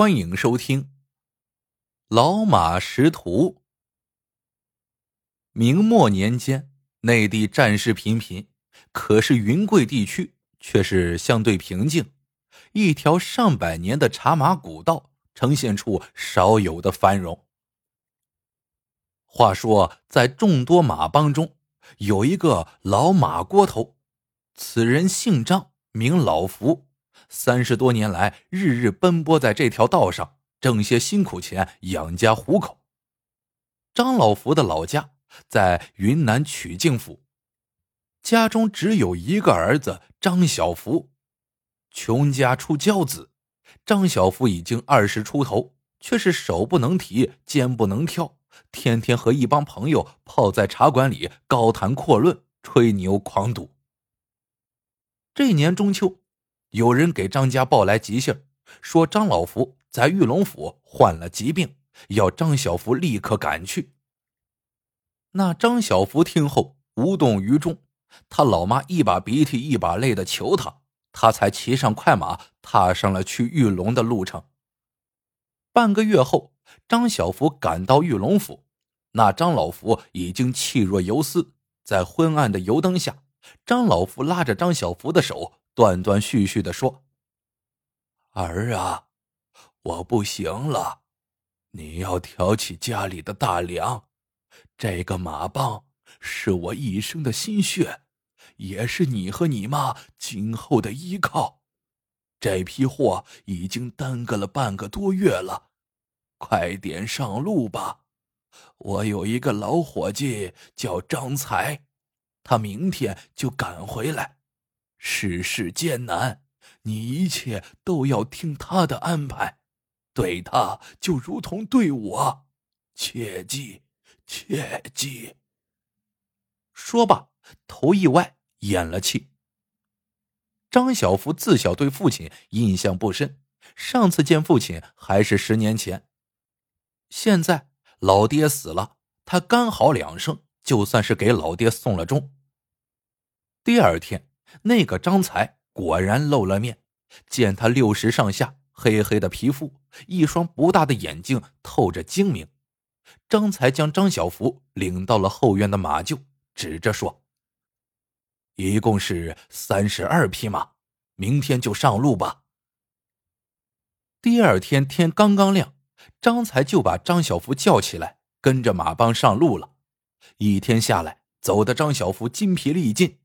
欢迎收听《老马识途》。明末年间，内地战事频频，可是云贵地区却是相对平静，一条上百年的茶马古道呈现出少有的繁荣。话说，在众多马帮中，有一个老马锅头，此人姓张，名老福。三十多年来，日日奔波在这条道上，挣些辛苦钱养家糊口。张老福的老家在云南曲靖府，家中只有一个儿子张小福，穷家出骄子。张小福已经二十出头，却是手不能提，肩不能挑，天天和一帮朋友泡在茶馆里高谈阔论，吹牛狂赌。这年中秋。有人给张家报来急信说张老福在玉龙府患了疾病，要张小福立刻赶去。那张小福听后无动于衷，他老妈一把鼻涕一把泪的求他，他才骑上快马，踏上了去玉龙的路程。半个月后，张小福赶到玉龙府，那张老福已经气若游丝，在昏暗的油灯下，张老福拉着张小福的手。断断续续的说：“儿啊，我不行了，你要挑起家里的大梁。这个马帮是我一生的心血，也是你和你妈今后的依靠。这批货已经耽搁了半个多月了，快点上路吧。我有一个老伙计叫张才，他明天就赶回来。”世事艰难，你一切都要听他的安排，对他就如同对我，切记，切记。说罢，头一歪，咽了气。张小福自小对父亲印象不深，上次见父亲还是十年前。现在老爹死了，他刚好两声，就算是给老爹送了终。第二天。那个张才果然露了面，见他六十上下，黑黑的皮肤，一双不大的眼睛透着精明。张才将张小福领到了后院的马厩，指着说：“一共是三十二匹马，明天就上路吧。”第二天天刚刚亮，张才就把张小福叫起来，跟着马帮上路了。一天下来，走的张小福筋疲力尽。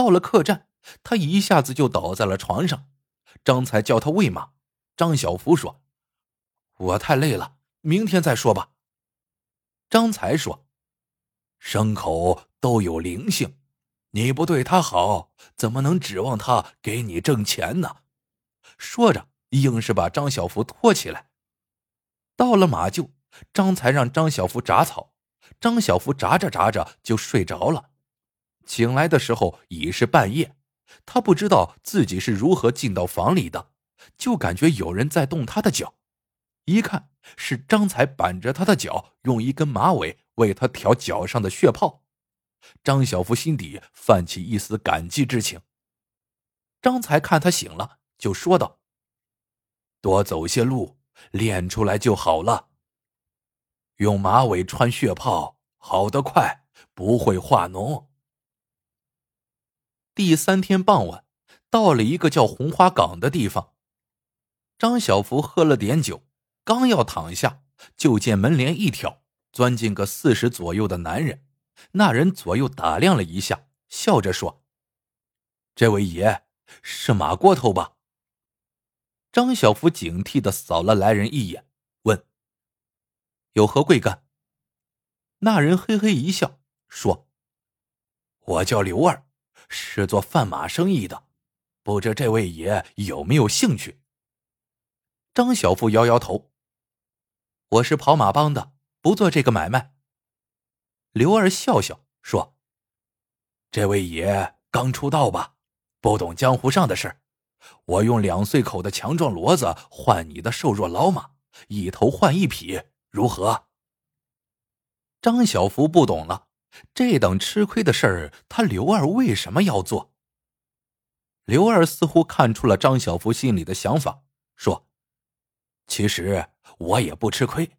到了客栈，他一下子就倒在了床上。张才叫他喂马，张小福说：“我太累了，明天再说吧。”张才说：“牲口都有灵性，你不对他好，怎么能指望他给你挣钱呢？”说着，硬是把张小福拖起来。到了马厩，张才让张小福铡草，张小福铡着铡着就睡着了。醒来的时候已是半夜，他不知道自己是如何进到房里的，就感觉有人在动他的脚，一看是张才板着他的脚，用一根马尾为他挑脚上的血泡。张小福心底泛起一丝感激之情。张才看他醒了，就说道：“多走些路，练出来就好了。用马尾穿血泡，好得快，不会化脓。”第三天傍晚，到了一个叫红花岗的地方。张小福喝了点酒，刚要躺下，就见门帘一挑，钻进个四十左右的男人。那人左右打量了一下，笑着说：“这位爷是马锅头吧？”张小福警惕的扫了来人一眼，问：“有何贵干？”那人嘿嘿一笑，说：“我叫刘二。”是做贩马生意的，不知这位爷有没有兴趣？张小富摇摇头：“我是跑马帮的，不做这个买卖。”刘二笑笑说：“这位爷刚出道吧，不懂江湖上的事我用两岁口的强壮骡子换你的瘦弱老马，一头换一匹，如何？”张小福不懂了。这等吃亏的事儿，他刘二为什么要做？刘二似乎看出了张小福心里的想法，说：“其实我也不吃亏，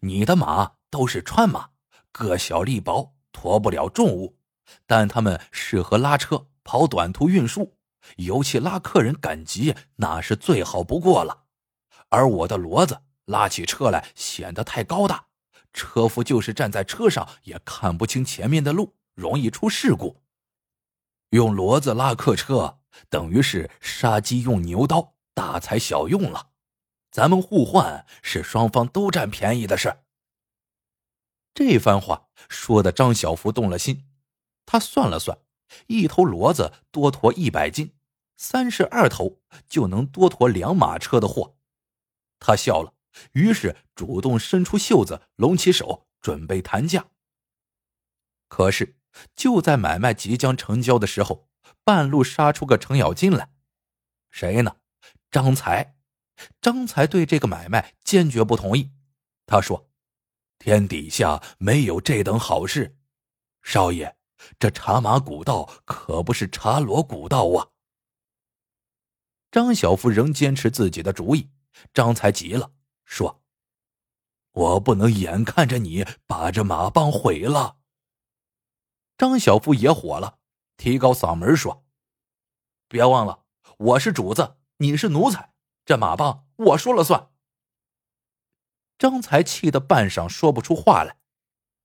你的马都是川马，个小力薄，驮不了重物，但它们适合拉车跑短途运输，尤其拉客人赶集，那是最好不过了。而我的骡子拉起车来显得太高大，车夫就是站在车上也看不清前面的路，容易出事故。用骡子拉客车，等于是杀鸡用牛刀，大材小用了。咱们互换是双方都占便宜的事。这番话说的张小福动了心，他算了算，一头骡子多驮一百斤，三十二头就能多驮两马车的货。他笑了，于是主动伸出袖子，拢起手，准备谈价。可是。就在买卖即将成交的时候，半路杀出个程咬金来。谁呢？张才。张才对这个买卖坚决不同意。他说：“天底下没有这等好事，少爷，这茶马古道可不是茶罗古道啊。”张小福仍坚持自己的主意。张才急了，说：“我不能眼看着你把这马帮毁了。”张小福也火了，提高嗓门说：“别忘了，我是主子，你是奴才，这马帮我说了算。”张才气得半晌说不出话来。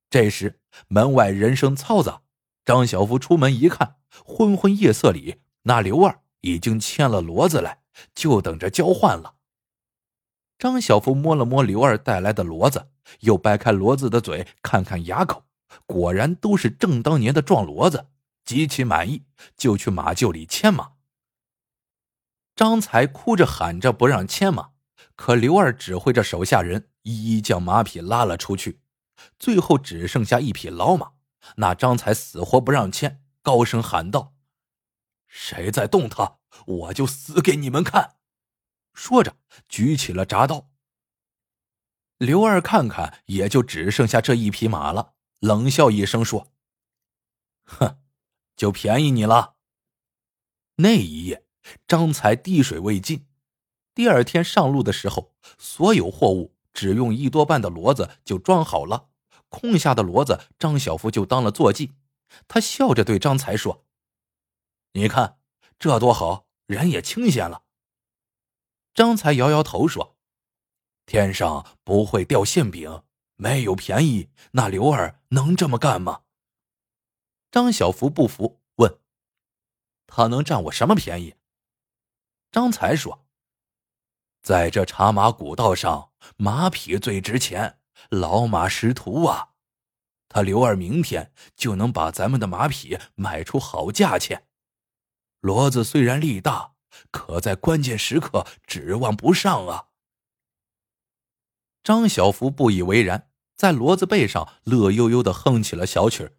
这时门外人声嘈杂，张小福出门一看，昏昏夜色里，那刘二已经牵了骡子来，就等着交换了。张小福摸了摸刘二带来的骡子，又掰开骡子的嘴，看看牙口。果然都是正当年的壮骡子，极其满意，就去马厩里牵马。张才哭着喊着不让牵马，可刘二指挥着手下人一一将马匹拉了出去，最后只剩下一匹老马。那张才死活不让牵，高声喊道：“谁再动他，我就死给你们看！”说着举起了铡刀。刘二看看，也就只剩下这一匹马了。冷笑一声说：“哼，就便宜你了。”那一夜，张才滴水未进。第二天上路的时候，所有货物只用一多半的骡子就装好了，空下的骡子张小福就当了坐骑。他笑着对张才说：“你看，这多好，人也清闲了。”张才摇摇头说：“天上不会掉馅饼。”没有便宜，那刘二能这么干吗？张小福不服，问：“他能占我什么便宜？”张才说：“在这茶马古道上，马匹最值钱，老马识途啊。他刘二明天就能把咱们的马匹卖出好价钱。骡子虽然力大，可在关键时刻指望不上啊。”张小福不以为然，在骡子背上乐悠悠的哼起了小曲儿。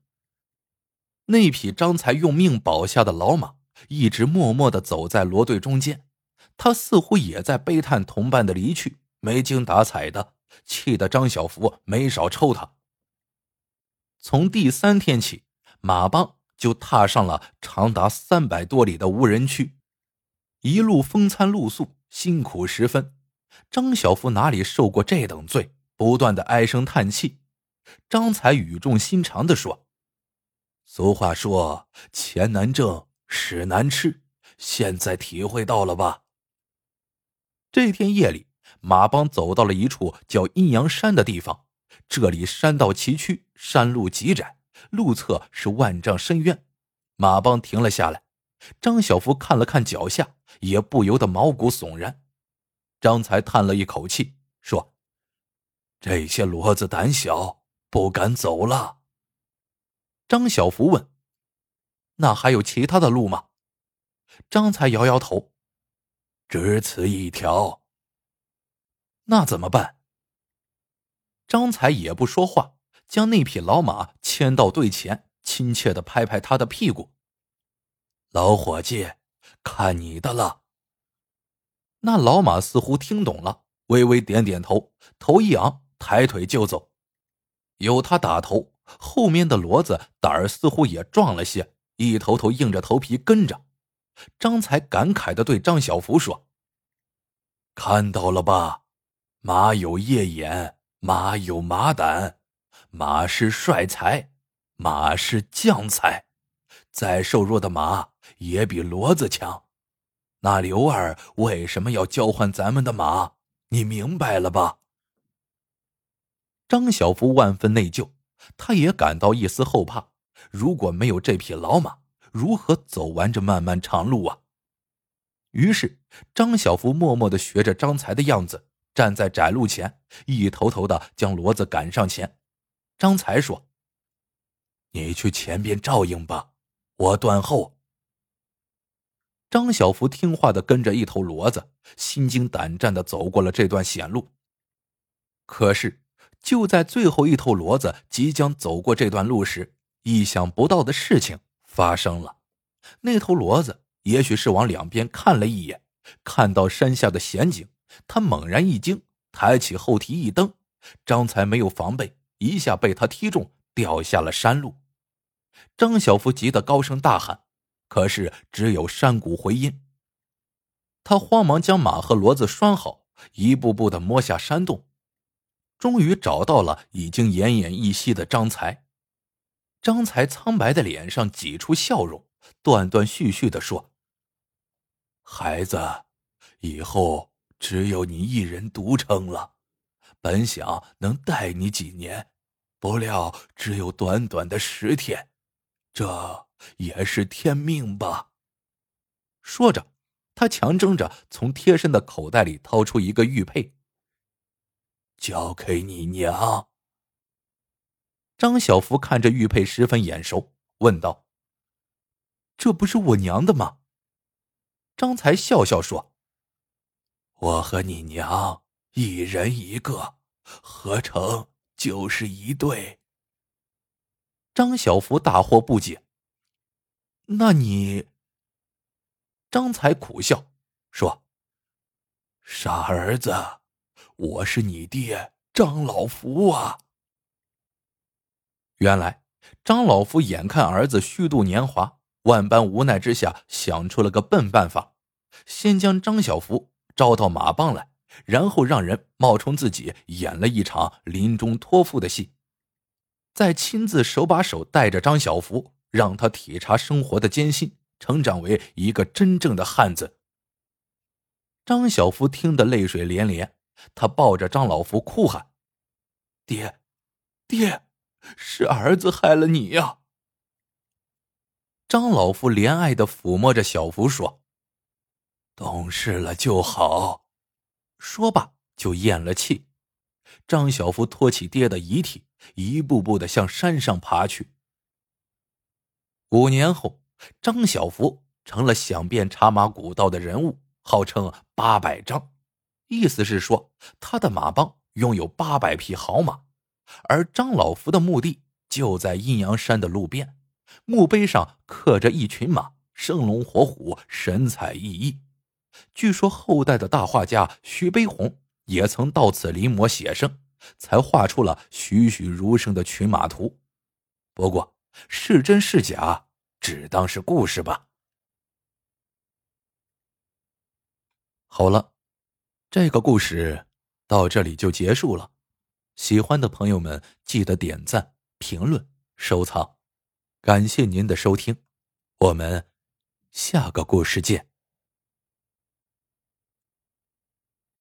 那匹张才用命保下的老马，一直默默的走在骡队中间，他似乎也在悲叹同伴的离去，没精打采的，气得张小福没少抽他。从第三天起，马帮就踏上了长达三百多里的无人区，一路风餐露宿，辛苦十分。张小福哪里受过这等罪，不断的唉声叹气。张才语重心长的说：“俗话说，钱难挣，屎难吃，现在体会到了吧？”这天夜里，马帮走到了一处叫阴阳山的地方，这里山道崎岖，山路极窄，路侧是万丈深渊。马帮停了下来，张小福看了看脚下，也不由得毛骨悚然。张才叹了一口气，说：“这些骡子胆小，不敢走了。”张小福问：“那还有其他的路吗？”张才摇摇头：“只此一条。”那怎么办？张才也不说话，将那匹老马牵到队前，亲切的拍拍他的屁股：“老伙计，看你的了。”那老马似乎听懂了，微微点点头，头一昂，抬腿就走。有他打头，后面的骡子胆儿似乎也壮了些，一头头硬着头皮跟着。张才感慨的对张小福说：“看到了吧，马有夜眼，马有马胆，马是帅才，马是将才，再瘦弱的马也比骡子强。那刘二为什么要交换咱们的马？你明白了吧？张小福万分内疚，他也感到一丝后怕。如果没有这匹老马，如何走完这漫漫长路啊？于是，张小福默默的学着张才的样子，站在窄路前，一头头的将骡子赶上前。张才说：“你去前边照应吧，我断后。”张小福听话的跟着一头骡子，心惊胆战的走过了这段险路。可是，就在最后一头骡子即将走过这段路时，意想不到的事情发生了。那头骡子也许是往两边看了一眼，看到山下的险景，他猛然一惊，抬起后蹄一蹬，张才没有防备，一下被他踢中，掉下了山路。张小福急得高声大喊。可是只有山谷回音。他慌忙将马和骡子拴好，一步步的摸下山洞，终于找到了已经奄奄一息的张才。张才苍白的脸上挤出笑容，断断续续的说：“孩子，以后只有你一人独撑了。本想能带你几年，不料只有短短的十天，这……”也是天命吧。说着，他强撑着从贴身的口袋里掏出一个玉佩，交给你娘。张小福看着玉佩十分眼熟，问道：“这不是我娘的吗？”张才笑笑说：“我和你娘一人一个，合成就是一对。”张小福大惑不解。那你，张才苦笑说：“傻儿子，我是你爹张老福啊。”原来张老福眼看儿子虚度年华，万般无奈之下，想出了个笨办法，先将张小福招到马帮来，然后让人冒充自己演了一场临终托付的戏，再亲自手把手带着张小福。让他体察生活的艰辛，成长为一个真正的汉子。张小福听得泪水连连，他抱着张老福哭喊：“爹，爹，是儿子害了你呀！”张老福怜爱的抚摸着小福说：“懂事了就好。”说罢就咽了气。张小福托起爹的遗体，一步步的向山上爬去。五年后，张小福成了响遍茶马古道的人物，号称八百张，意思是说他的马帮拥有八百匹好马，而张老福的墓地就在阴阳山的路边，墓碑上刻着一群马，生龙活虎，神采奕奕。据说后代的大画家徐悲鸿也曾到此临摹写生，才画出了栩栩如生的群马图。不过，是真是假，只当是故事吧。好了，这个故事到这里就结束了。喜欢的朋友们记得点赞、评论、收藏，感谢您的收听，我们下个故事见。